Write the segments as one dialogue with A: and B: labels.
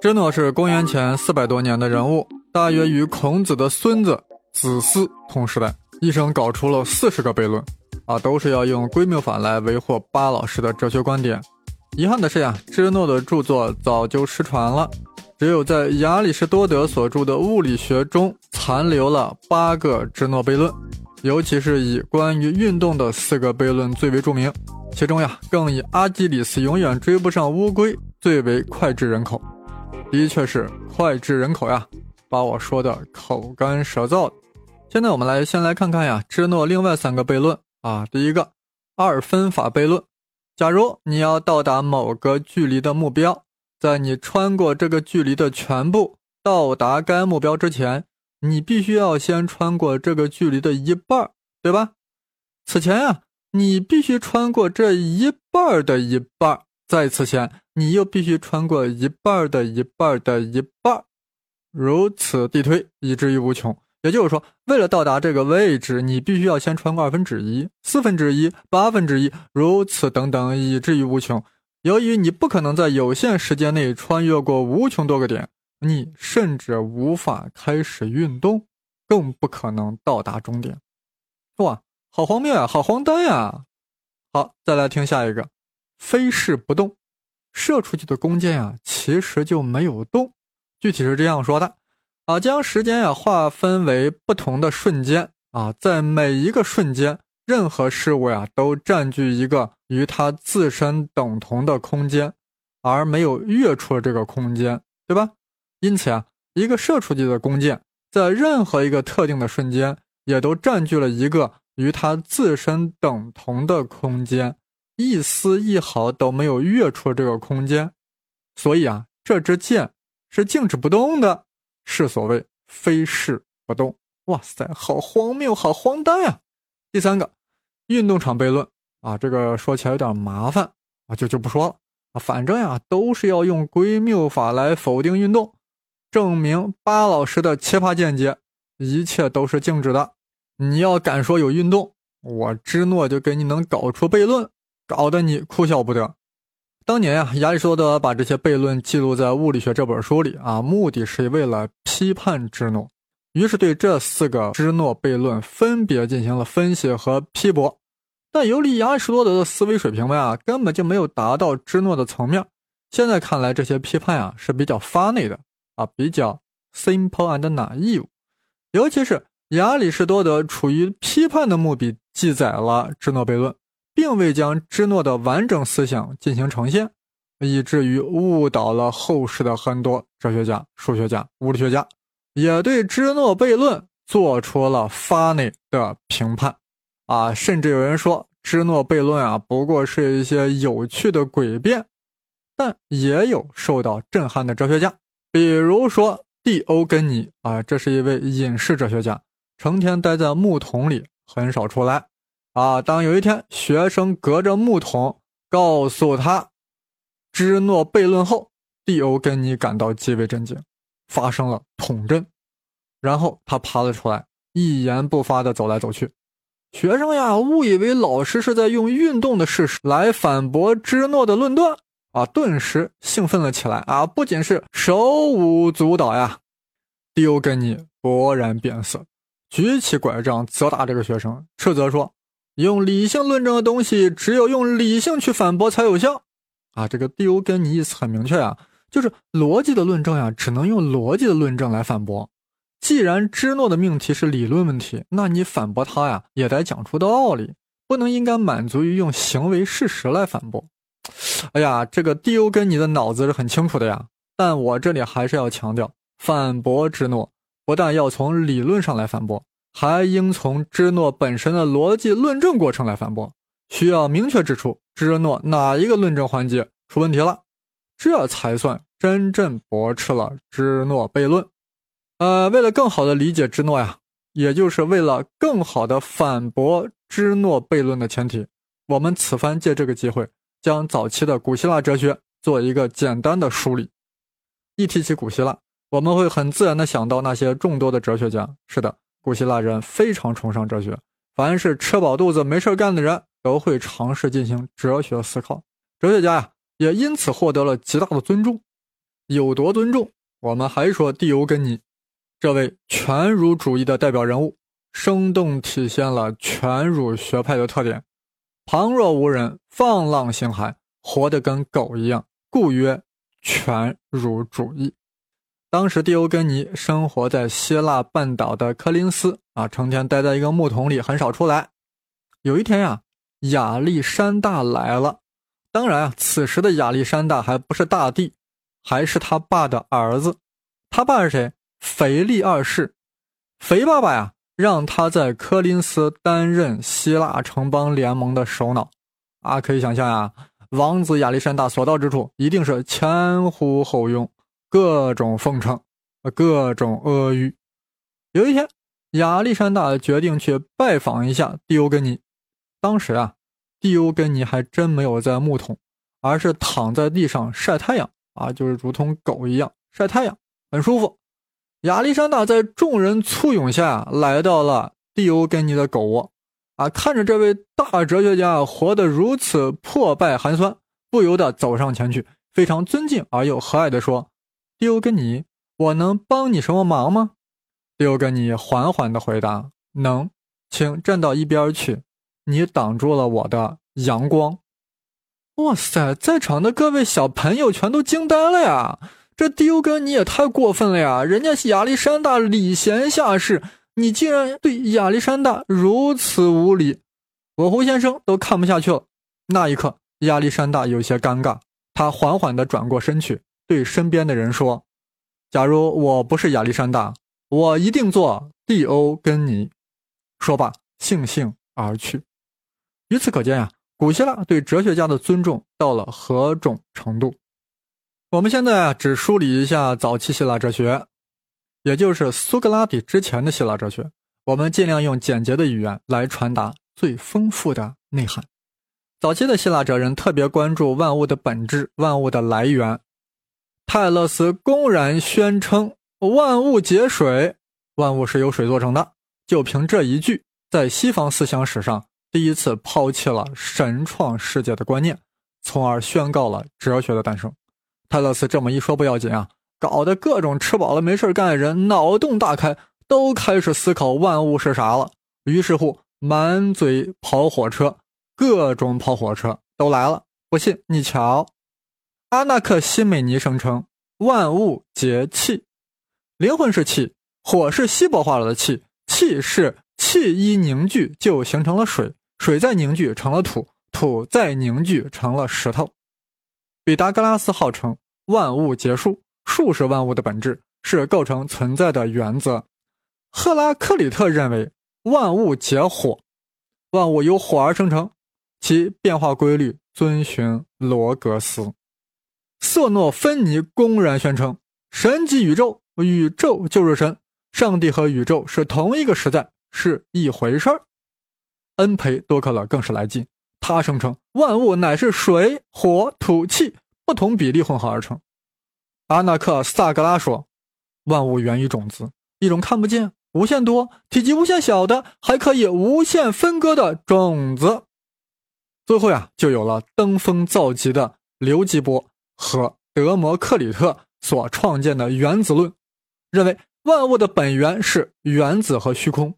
A: 芝诺是公元前四百多年的人物，大约与孔子的孙子子思同时代，一生搞出了四十个悖论，啊，都是要用归谬法来维护巴老师的哲学观点。遗憾的是呀，芝诺的著作早就失传了，只有在亚里士多德所著的物理学中残留了八个芝诺悖论，尤其是以关于运动的四个悖论最为著名，其中呀，更以阿基里斯永远追不上乌龟最为脍炙人口。的确是脍炙人口呀，把我说的口干舌燥的。现在我们来先来看看呀，芝诺另外三个悖论啊。第一个，二分法悖论。假如你要到达某个距离的目标，在你穿过这个距离的全部到达该目标之前，你必须要先穿过这个距离的一半，对吧？此前呀，你必须穿过这一半的一半。在此前，你又必须穿过一半的一半的一半，如此递推，以至于无穷。也就是说，为了到达这个位置，你必须要先穿过二分之一、四分之一、八分之一，如此等等，以至于无穷。由于你不可能在有限时间内穿越过无穷多个点，你甚至无法开始运动，更不可能到达终点。哇，好荒谬啊，好荒诞呀！好，再来听下一个。飞势不动，射出去的弓箭呀，其实就没有动。具体是这样说的：啊，将时间呀划分为不同的瞬间啊，在每一个瞬间，任何事物呀都占据一个与它自身等同的空间，而没有越出这个空间，对吧？因此啊，一个射出去的弓箭，在任何一个特定的瞬间，也都占据了一个与它自身等同的空间。一丝一毫都没有越出这个空间，所以啊，这支箭是静止不动的，是所谓飞势不动。哇塞，好荒谬，好荒诞呀！第三个，运动场悖论啊，这个说起来有点麻烦啊，就就不说了啊，反正呀，都是要用归谬法来否定运动，证明巴老师的奇葩见解，一切都是静止的。你要敢说有运动，我芝诺就给你能搞出悖论。搞得你哭笑不得。当年呀，亚里士多德把这些悖论记录在《物理学》这本书里啊，目的是为了批判芝诺。于是对这四个芝诺悖论分别进行了分析和批驳。但由于亚里士多德的思维水平呀，根本就没有达到芝诺的层面。现在看来，这些批判啊是比较发内的啊，比较 simple and naive。尤其是亚里士多德处于批判的目的，记载了芝诺悖论。并未将芝诺的完整思想进行呈现，以至于误导了后世的很多哲学家、数学家、物理学家，也对芝诺悖论做出了发内的评判。啊，甚至有人说芝诺悖论啊，不过是一些有趣的诡辩。但也有受到震撼的哲学家，比如说蒂欧根尼啊，这是一位隐士哲学家，成天待在木桶里，很少出来。啊！当有一天学生隔着木桶告诉他芝诺悖论后，蒂欧根尼感到极为震惊，发生了桶震。然后他爬了出来，一言不发地走来走去。学生呀，误以为老师是在用运动的事实来反驳芝诺的论断啊，顿时兴奋了起来啊！不仅是手舞足蹈呀，蒂欧根尼勃然变色，举起拐杖责打这个学生，斥责说。用理性论证的东西，只有用理性去反驳才有效，啊，这个蒂欧根尼意思很明确啊，就是逻辑的论证呀，只能用逻辑的论证来反驳。既然芝诺的命题是理论问题，那你反驳他呀，也得讲出道理，不能应该满足于用行为事实来反驳。哎呀，这个蒂欧根尼的脑子是很清楚的呀，但我这里还是要强调，反驳芝诺不但要从理论上来反驳。还应从芝诺本身的逻辑论证过程来反驳，需要明确指出芝诺哪一个论证环节出问题了，这才算真正驳斥了芝诺悖论。呃，为了更好的理解芝诺呀，也就是为了更好的反驳芝诺悖论的前提，我们此番借这个机会，将早期的古希腊哲学做一个简单的梳理。一提起古希腊，我们会很自然的想到那些众多的哲学家。是的。古希腊人非常崇尚哲学，凡是吃饱肚子没事干的人都会尝试进行哲学思考。哲学家呀，也因此获得了极大的尊重。有多尊重，我们还说蒂欧根尼，这位全儒主义的代表人物，生动体现了全儒学派的特点：旁若无人，放浪形骸，活得跟狗一样，故曰全儒主义。当时蒂欧根尼生活在希腊半岛的科林斯啊，成天待在一个木桶里，很少出来。有一天呀，亚历山大来了。当然啊，此时的亚历山大还不是大帝，还是他爸的儿子。他爸是谁？腓力二世。肥爸爸呀，让他在科林斯担任希腊城邦联盟的首脑。啊，可以想象呀，王子亚历山大所到之处，一定是前呼后拥。各种奉承，各种阿谀。有一天，亚历山大决定去拜访一下蒂欧根尼。当时啊，蒂欧根尼还真没有在木桶，而是躺在地上晒太阳啊，就是如同狗一样晒太阳，很舒服。亚历山大在众人簇拥下来到了蒂欧根尼的狗窝，啊，看着这位大哲学家活得如此破败寒酸，不由得走上前去，非常尊敬而又和蔼地说。蒂欧根尼，我能帮你什么忙吗？蒂欧根尼缓缓地回答：“能，请站到一边去，你挡住了我的阳光。”哇塞，在场的各位小朋友全都惊呆了呀！这丢哥你也太过分了呀！人家亚历山大礼贤下士，你竟然对亚历山大如此无礼，我胡先生都看不下去了。那一刻，亚历山大有些尴尬，他缓缓地转过身去。对身边的人说：“假如我不是亚历山大，我一定做蒂欧根尼。”说罢，悻悻而去。由此可见呀，古希腊对哲学家的尊重到了何种程度？我们现在啊，只梳理一下早期希腊哲学，也就是苏格拉底之前的希腊哲学。我们尽量用简洁的语言来传达最丰富的内涵。早期的希腊哲人特别关注万物的本质、万物的来源。泰勒斯公然宣称万物皆水，万物是由水做成的。就凭这一句，在西方思想史上第一次抛弃了神创世界的观念，从而宣告了哲学的诞生。泰勒斯这么一说不要紧啊，搞得各种吃饱了没事干的人脑洞大开，都开始思考万物是啥了。于是乎，满嘴跑火车，各种跑火车都来了。不信你瞧。阿纳克西美尼声称，万物皆气，灵魂是气，火是稀薄化了的气，气是气一凝聚就形成了水，水再凝聚成了土，土再凝聚成了石头。毕达哥拉斯号称万物皆数，数是万物的本质，是构成存在的原则。赫拉克里特认为万物皆火，万物由火而生成，其变化规律遵循罗格斯。瑟诺芬尼公然宣称：“神即宇宙，宇宙就是神，上帝和宇宙是同一个实在，是一回事儿。”恩培多克勒更是来劲，他声称万物乃是水、火、土、气不同比例混合而成。阿纳克萨格拉说：“万物源于种子，一种看不见、无限多、体积无限小的，还可以无限分割的种子。”最后呀，就有了登峰造极的刘基波。和德谟克里特所创建的原子论，认为万物的本源是原子和虚空，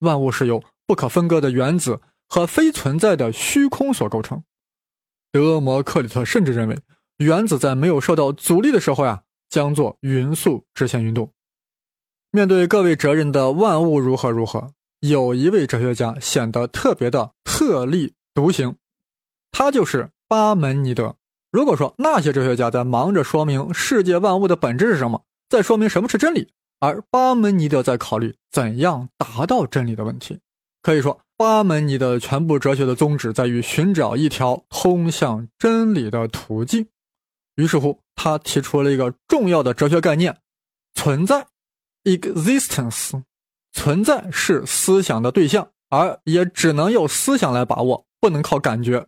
A: 万物是由不可分割的原子和非存在的虚空所构成。德谟克里特甚至认为，原子在没有受到阻力的时候呀，将做匀速直线运动。面对各位哲人的万物如何如何，有一位哲学家显得特别的特立独行，他就是巴门尼德。如果说那些哲学家在忙着说明世界万物的本质是什么，在说明什么是真理，而巴门尼德在考虑怎样达到真理的问题，可以说巴门尼德全部哲学的宗旨在于寻找一条通向真理的途径。于是乎，他提出了一个重要的哲学概念：存在 （existence）。存在是思想的对象，而也只能用思想来把握，不能靠感觉。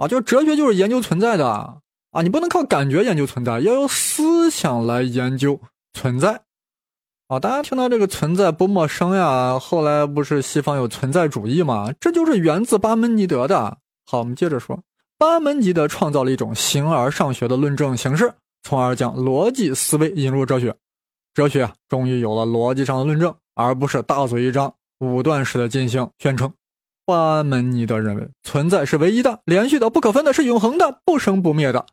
A: 啊，就哲学就是研究存在的啊！你不能靠感觉研究存在，要用思想来研究存在。啊，大家听到这个存在不陌生呀？后来不是西方有存在主义吗？这就是源自巴门尼德的。好，我们接着说，巴门尼德创造了一种形而上学的论证形式，从而将逻辑思维引入哲学。哲学啊，终于有了逻辑上的论证，而不是大嘴一张、武断式的进行宣称。巴门尼德认为，存在是唯一的、连续的、不可分的，是永恒的、不生不灭的；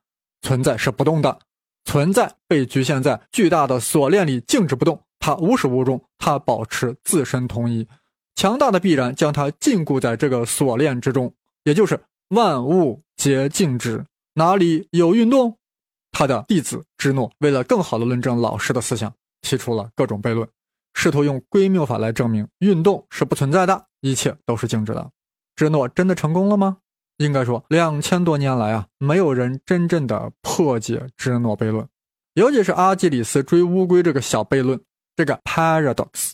A: 存在是不动的，存在被局限在巨大的锁链里，静止不动。它无始无终，它保持自身统一。强大的必然将它禁锢在这个锁链之中，也就是万物皆静止，哪里有运动？他的弟子芝诺为了更好的论证老师的思想。提出了各种悖论，试图用归谬法来证明运动是不存在的，一切都是静止的。芝诺真的成功了吗？应该说，两千多年来啊，没有人真正的破解芝诺悖论，尤其是阿基里斯追乌龟这个小悖论，这个 paradox。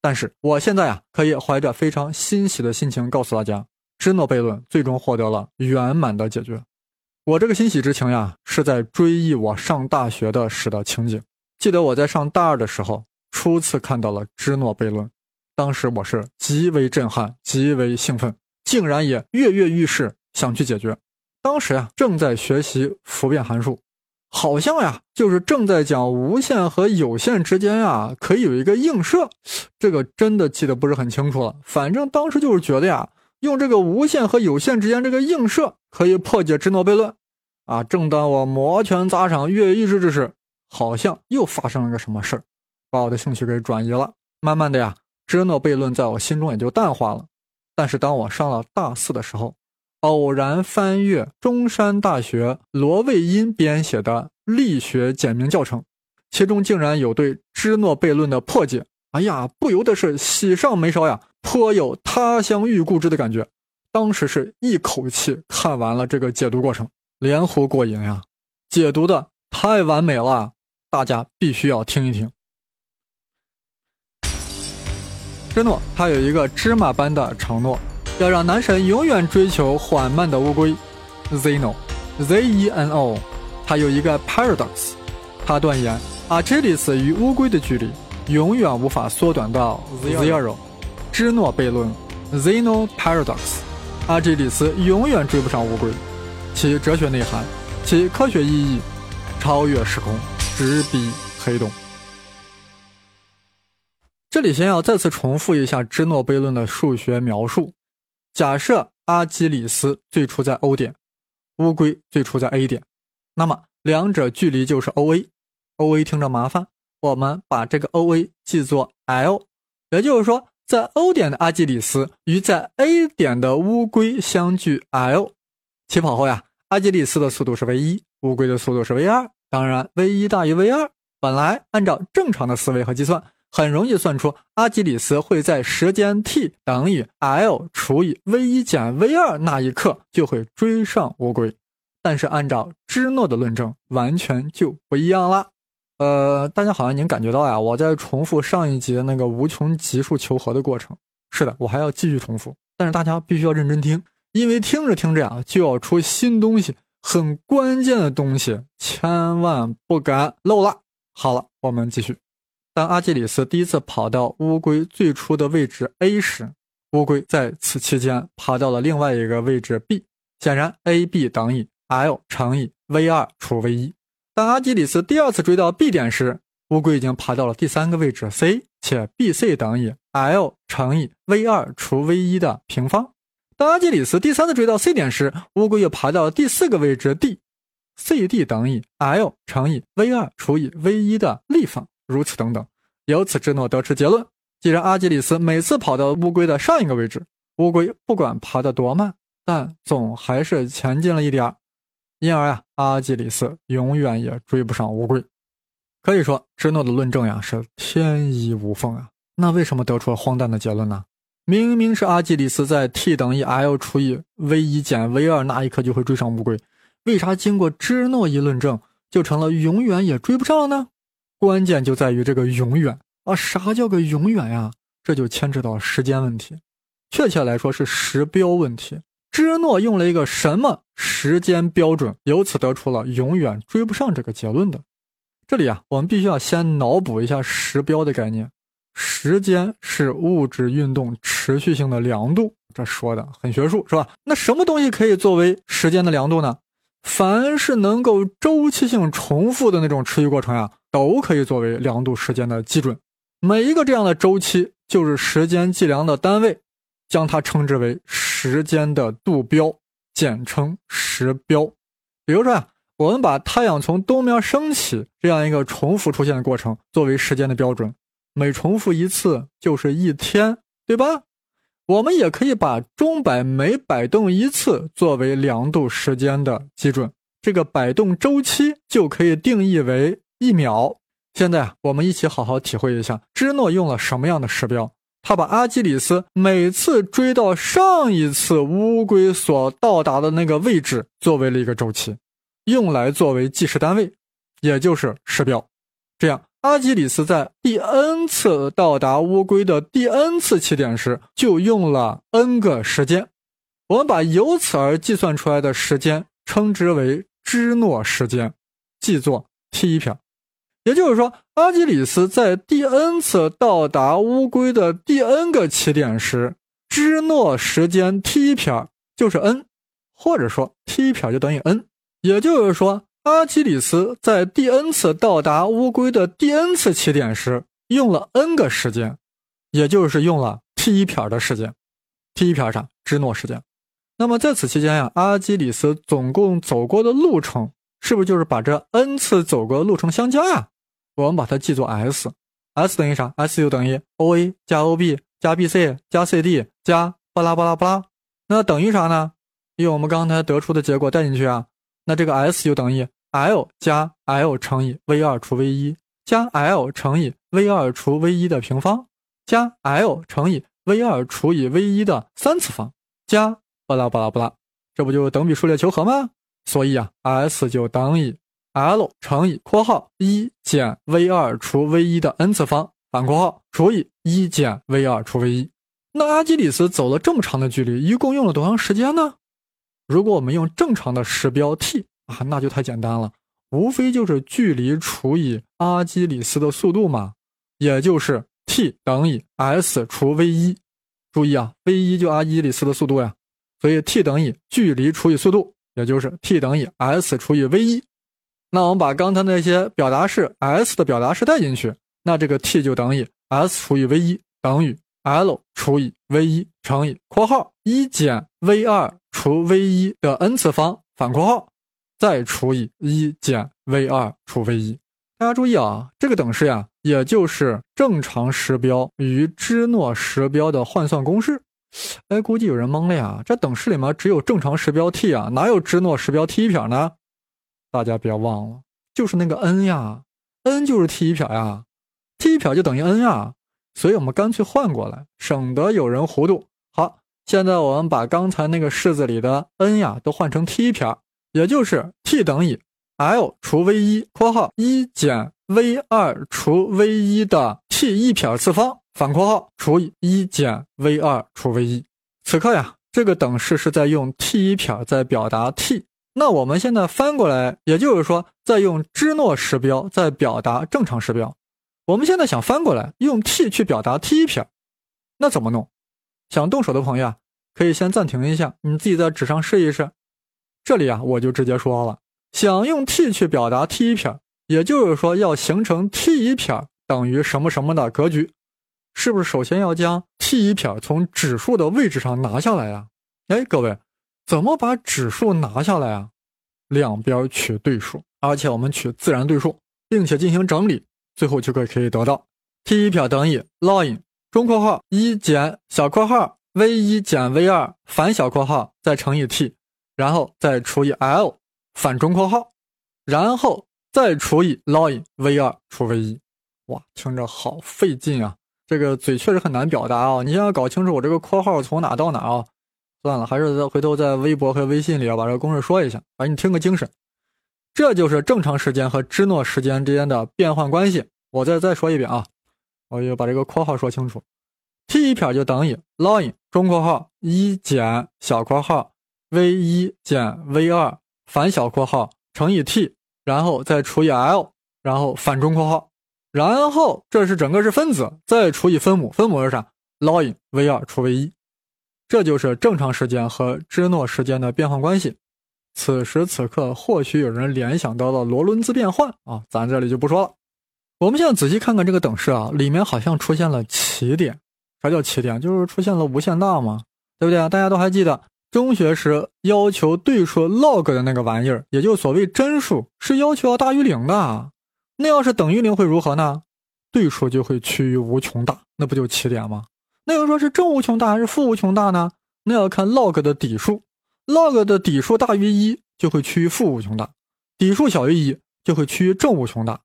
A: 但是我现在啊，可以怀着非常欣喜的心情告诉大家，芝诺悖论最终获得了圆满的解决。我这个欣喜之情呀，是在追忆我上大学的时的情景。记得我在上大二的时候，初次看到了芝诺悖论，当时我是极为震撼、极为兴奋，竟然也跃跃欲试，想去解决。当时呀，正在学习复变函数，好像呀，就是正在讲无限和有限之间啊，可以有一个映射。这个真的记得不是很清楚了，反正当时就是觉得呀，用这个无限和有限之间这个映射可以破解芝诺悖论。啊，正当我摩拳擦掌、跃跃欲试之时，好像又发生了个什么事儿，把我的兴趣给转移了。慢慢的呀，芝诺悖论在我心中也就淡化了。但是当我上了大四的时候，偶然翻阅中山大学罗卫因编写的力学简明教程，其中竟然有对芝诺悖论的破解。哎呀，不由得是喜上眉梢呀，颇有他乡遇故知的感觉。当时是一口气看完了这个解读过程，连呼过瘾呀！解读的太完美了。大家必须要听一听。芝诺他有一个芝麻般的承诺，要让男神永远追求缓慢的乌龟。Zeno，Z-E-N-O，他有一个 paradox，他断言阿基里斯与乌龟的距离永远无法缩短到 zero。芝诺悖论，Zeno paradox，阿基里斯永远追不上乌龟。其哲学内涵，其科学意义，超越时空。直逼黑洞。这里先要再次重复一下芝诺悖论的数学描述：假设阿基里斯最初在 O 点，乌龟最初在 A 点，那么两者距离就是 OA。OA 听着麻烦，我们把这个 OA 记作 L，也就是说，在 O 点的阿基里斯与在 A 点的乌龟相距 L。起跑后呀，阿基里斯的速度是 v 一，乌龟的速度是 v 二。当然，v 一大于 v 二。本来按照正常的思维和计算，很容易算出阿基里斯会在时间 t 等于 l 除以 v 一减 v 二那一刻就会追上乌龟。但是按照芝诺的论证，完全就不一样了。呃，大家好像已经感觉到呀，我在重复上一集的那个无穷级数求和的过程。是的，我还要继续重复，但是大家必须要认真听，因为听着听着呀，就要出新东西。很关键的东西，千万不敢漏了。好了，我们继续。当阿基里斯第一次跑到乌龟最初的位置 A 时，乌龟在此期间爬到了另外一个位置 B。显然，A、B 等于 L 乘以 v 二除 v 一。当阿基里斯第二次追到 B 点时，乌龟已经爬到了第三个位置 C，且 B、C 等于 L 乘以 v 二除 v 一的平方。当阿基里斯第三次追到 C 点时，乌龟又爬到了第四个位置 D，C D 等于 L 乘以 v 二除以 v 一的立方，如此等等。由此，之诺得出结论：既然阿基里斯每次跑到乌龟的上一个位置，乌龟不管爬得多慢，但总还是前进了一点，因而呀，阿基里斯永远也追不上乌龟。可以说，芝诺的论证呀是天衣无缝啊。那为什么得出了荒诞的结论呢？明明是阿基里斯在 t 等于 l 除以 v 一减 v 二那一刻就会追上乌龟，为啥经过芝诺一论证就成了永远也追不上了呢？关键就在于这个永远啊！啥叫个永远呀？这就牵扯到时间问题，确切来说是时标问题。芝诺用了一个什么时间标准，由此得出了永远追不上这个结论的？这里啊，我们必须要先脑补一下时标的概念。时间是物质运动持续性的量度，这说的很学术，是吧？那什么东西可以作为时间的量度呢？凡是能够周期性重复的那种持续过程呀，都可以作为量度时间的基准。每一个这样的周期就是时间计量的单位，将它称之为时间的度标，简称时标。比如说呀，我们把太阳从东面升起这样一个重复出现的过程作为时间的标准，每重复一次就是一天，对吧？我们也可以把钟摆每摆动一次作为量度时间的基准，这个摆动周期就可以定义为一秒。现在啊，我们一起好好体会一下，芝诺用了什么样的时标？他把阿基里斯每次追到上一次乌龟所到达的那个位置作为了一个周期，用来作为计时单位，也就是时标。这样。阿基里斯在第 n 次到达乌龟的第 n 次起点时，就用了 n 个时间。我们把由此而计算出来的时间称之为芝诺时间，记作 t 一撇。也就是说，阿基里斯在第 n 次到达乌龟的第 n 个起点时，芝诺时间 t 一撇就是 n，或者说 t 一撇就等于 n。也就是说。阿基里斯在第 n 次到达乌龟的第 n 次起点时，用了 n 个时间，也就是用了 t 一撇的时间，t 一撇啥？芝诺时间。那么在此期间呀，阿基里斯总共走过的路程，是不是就是把这 n 次走过的路程相加呀？我们把它记作 s，s 等于啥？s 就等于 o a 加 o b 加 b c 加 c d 加巴拉巴拉巴拉。那等于啥呢？用我们刚才得出的结果带进去啊。那这个 s 就等于 l 加 l 乘以 v 二除 v 一加 l 乘以 v 二除 v 一的平方加 l 乘以 v 二除以 v 一的三次方加巴拉巴拉巴拉，这不就等比数列求和吗？所以啊，s 就等于 l 乘以括号一减 v 二除 v 一的 n 次方反括号除以一减 v 二除 v 一。那阿基里斯走了这么长的距离，一共用了多长时间呢？如果我们用正常的时标 t 啊，那就太简单了，无非就是距离除以阿基里斯的速度嘛，也就是 t 等于 s 除 v 一。注意啊，v 一就阿基里斯的速度呀，所以 t 等于距离除以速度，也就是 t 等于 s 除以 v 一。那我们把刚才那些表达式 s 的表达式带进去，那这个 t 就等于 s 除以 v 一等于 l 除以 v 一乘以括号一减 v 二。除 v 一的 n 次方反括号，再除以一减 v 二除 v 一。大家注意啊，这个等式呀，也就是正常时标与芝诺时标的换算公式。哎，估计有人懵了呀，这等式里面只有正常时标 t 啊，哪有芝诺时标 t 一撇呢？大家别忘了，就是那个 n 呀，n 就是 t 一撇呀，t 一撇就等于 n 呀，所以我们干脆换过来，省得有人糊涂。好。现在我们把刚才那个式子里的 n 呀都换成 t 一撇，也就是 t 等于 l 除 v 一（括号一减 v 二除 v 一的 t 一撇次方反括号除以一减 v 二除 v 一）。此刻呀，这个等式是在用 t 一撇在表达 t。那我们现在翻过来，也就是说在用芝诺时标在表达正常时标。我们现在想翻过来用 t 去表达 t 一撇，那怎么弄？想动手的朋友啊。可以先暂停一下，你自己在纸上试一试。这里啊，我就直接说了，想用 t 去表达 t 一撇，也就是说要形成 t 一撇等于什么什么的格局，是不是首先要将 t 一撇从指数的位置上拿下来呀？哎，各位，怎么把指数拿下来啊？两边取对数，而且我们取自然对数，并且进行整理，最后就可以可以得到 t 一撇等于 ln 中括号一减小括号。v 一减 v 二反小括号再乘以 t，然后再除以 l 反中括号，然后再除以 ln v 二除 v 一。哇，听着好费劲啊！这个嘴确实很难表达啊！你先要搞清楚我这个括号从哪到哪啊？算了，还是在回头在微博和微信里啊把这个公式说一下，反正你听个精神。这就是正常时间和芝诺时间之间的变换关系。我再再说一遍啊，我就把这个括号说清楚。t 一撇就等于 ln 中括号一减小括号 v 一减 v 二反小括号乘以 t，然后再除以 l，然后反中括号，然后这是整个是分子，再除以分母，分母是啥？ln v 二除 v 一，这就是正常时间和芝诺时间的变换关系。此时此刻，或许有人联想到了罗伦兹变换啊，咱这里就不说了。我们现在仔细看看这个等式啊，里面好像出现了奇点。啥叫奇点？就是出现了无限大嘛，对不对？大家都还记得中学时要求对数 log 的那个玩意儿，也就所谓真数，是要求要大于零的。那要是等于零会如何呢？对数就会趋于无穷大，那不就奇点吗？那要说是正无穷大还是负无穷大呢？那要看 log 的底数，log 的底数大于一就会趋于负无穷大，底数小于一就会趋于正无穷大。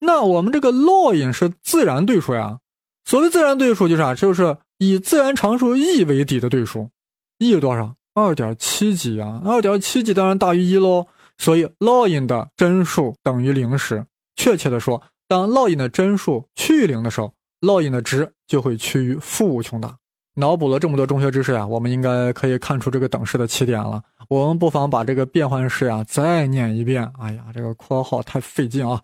A: 那我们这个 log 是自然对数呀。所谓自然对数就是啥？就是以自然常数 e 为底的对数。e 有多少？二点七几啊？二点七几当然大于一喽。所以 log 的真数等于零时，确切的说，当 log 的真数趋于零的时候，log 的值就会趋于负无穷大。脑补了这么多中学知识呀，我们应该可以看出这个等式的起点了。我们不妨把这个变换式呀再念一遍。哎呀，这个括号太费劲啊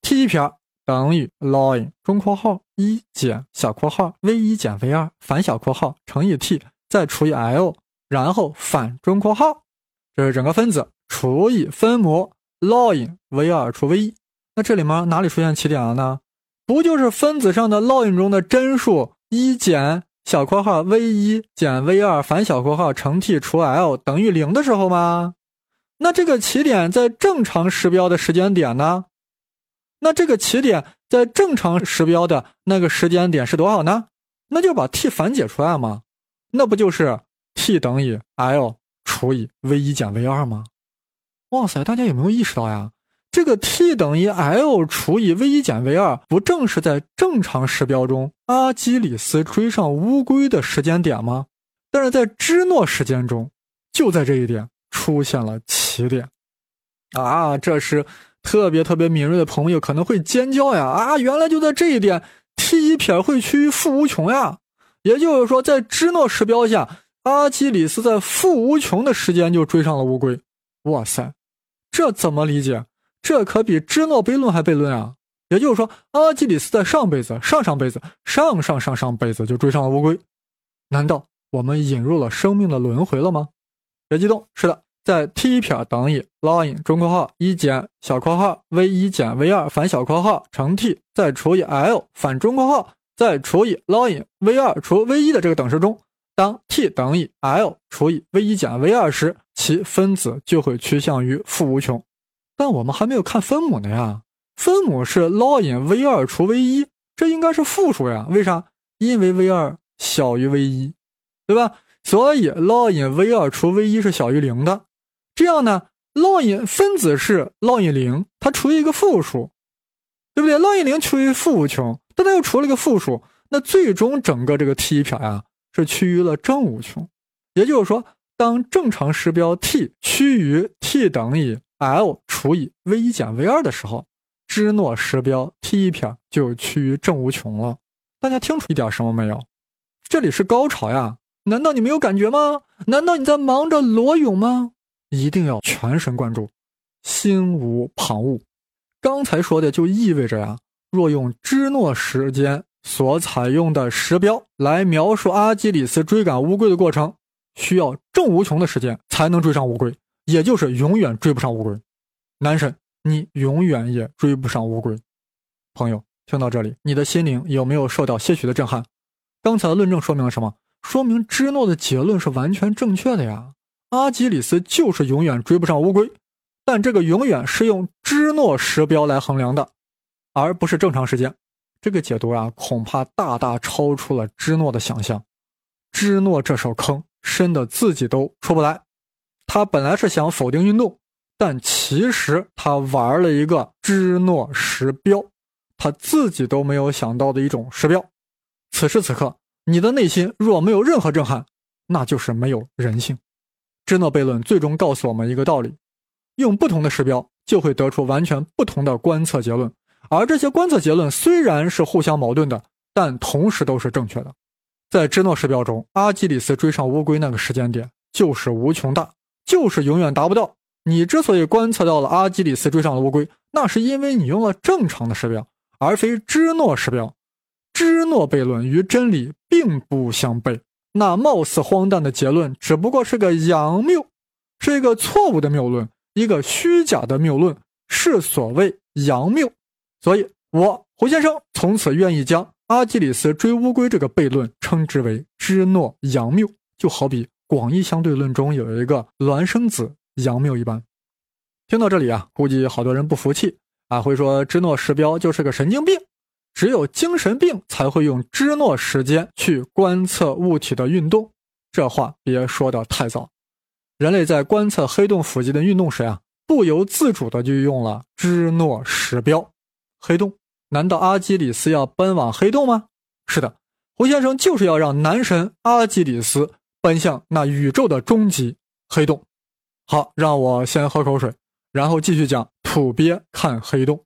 A: ！t 撇等于 ln 中括号一减小括号 v 一减 v 二反小括号乘以 t 再除以 l，然后反中括号，这是整个分子除以分母 ln v 二除 v 一。那这里面哪里出现起点了呢？不就是分子上的 ln 中的真数一减小括号 v 一减 v 二反小括号乘 t 除 l 等于零的时候吗？那这个起点在正常时标的时间点呢？那这个起点在正常时标的那个时间点是多少呢？那就把 t 反解出来嘛，那不就是 t 等于 l 除以 v 一减 v 二吗？哇塞，大家有没有意识到呀？这个 t 等于 l 除以 v 一减 v 二，不正是在正常时标中阿基里斯追上乌龟的时间点吗？但是在芝诺时间中，就在这一点出现了起点，啊，这是。特别特别敏锐的朋友可能会尖叫呀！啊，原来就在这一点，t 一撇会趋于负无穷呀。也就是说，在芝诺时标下，阿基里斯在负无穷的时间就追上了乌龟。哇塞，这怎么理解？这可比芝诺悖论还悖论啊！也就是说，阿基里斯在上辈子、上上辈子、上上上上辈子就追上了乌龟。难道我们引入了生命的轮回了吗？别激动，是的。在 t 撇等于 ln 中括号一减小括号 v 一减 v 二反小括号乘 t 再除以 l 反中括号再除以 ln v 二除 v 一的这个等式中，当 t 等于 l 除以 v 一减 v 二时，其分子就会趋向于负无穷。但我们还没有看分母呢呀，分母是 ln v 二除 v 一，这应该是负数呀？为啥？因为 v 二小于 v 一，对吧？所以 ln v 二除 v 一是小于零的。这样呢，ln 分子是 ln 零，它除以一个负数，对不对？ln 零除以负无穷，但它又除了一个负数，那最终整个这个 t 撇呀是趋于了正无穷。也就是说，当正常时标 t 趋于 t 等于 l 除以 v 一减 v 二的时候，芝诺时标 t 撇就趋于正无穷了。大家听出一点什么没有？这里是高潮呀！难道你没有感觉吗？难道你在忙着裸泳吗？一定要全神贯注，心无旁骛。刚才说的就意味着呀，若用芝诺时间所采用的时标来描述阿基里斯追赶乌龟的过程，需要正无穷的时间才能追上乌龟，也就是永远追不上乌龟。男神，你永远也追不上乌龟。朋友，听到这里，你的心灵有没有受到些许的震撼？刚才的论证说明了什么？说明芝诺的结论是完全正确的呀。阿基里斯就是永远追不上乌龟，但这个永远是用芝诺时标来衡量的，而不是正常时间。这个解读啊，恐怕大大超出了芝诺的想象。芝诺这手坑深的自己都出不来。他本来是想否定运动，但其实他玩了一个芝诺时标，他自己都没有想到的一种时标。此时此刻，你的内心若没有任何震撼，那就是没有人性。芝诺悖论最终告诉我们一个道理：用不同的时标，就会得出完全不同的观测结论。而这些观测结论虽然是互相矛盾的，但同时都是正确的。在芝诺时标中，阿基里斯追上乌龟那个时间点就是无穷大，就是永远达不到。你之所以观测到了阿基里斯追上了乌龟，那是因为你用了正常的时标，而非芝诺时标。芝诺悖论与真理并不相悖。那貌似荒诞的结论，只不过是个佯谬。是一个错误的谬论，一个虚假的谬论，是所谓阳谬。所以，我胡先生从此愿意将阿基里斯追乌龟这个悖论称之为芝诺阳谬，就好比广义相对论中有一个孪生子杨谬一般。听到这里啊，估计好多人不服气啊，会说芝诺时标就是个神经病。只有精神病才会用芝诺时间去观测物体的运动，这话别说的太早。人类在观测黑洞附近的运动时啊，不由自主的就用了芝诺时标。黑洞？难道阿基里斯要奔往黑洞吗？是的，胡先生就是要让男神阿基里斯奔向那宇宙的终极黑洞。好，让我先喝口水，然后继续讲土鳖看黑洞。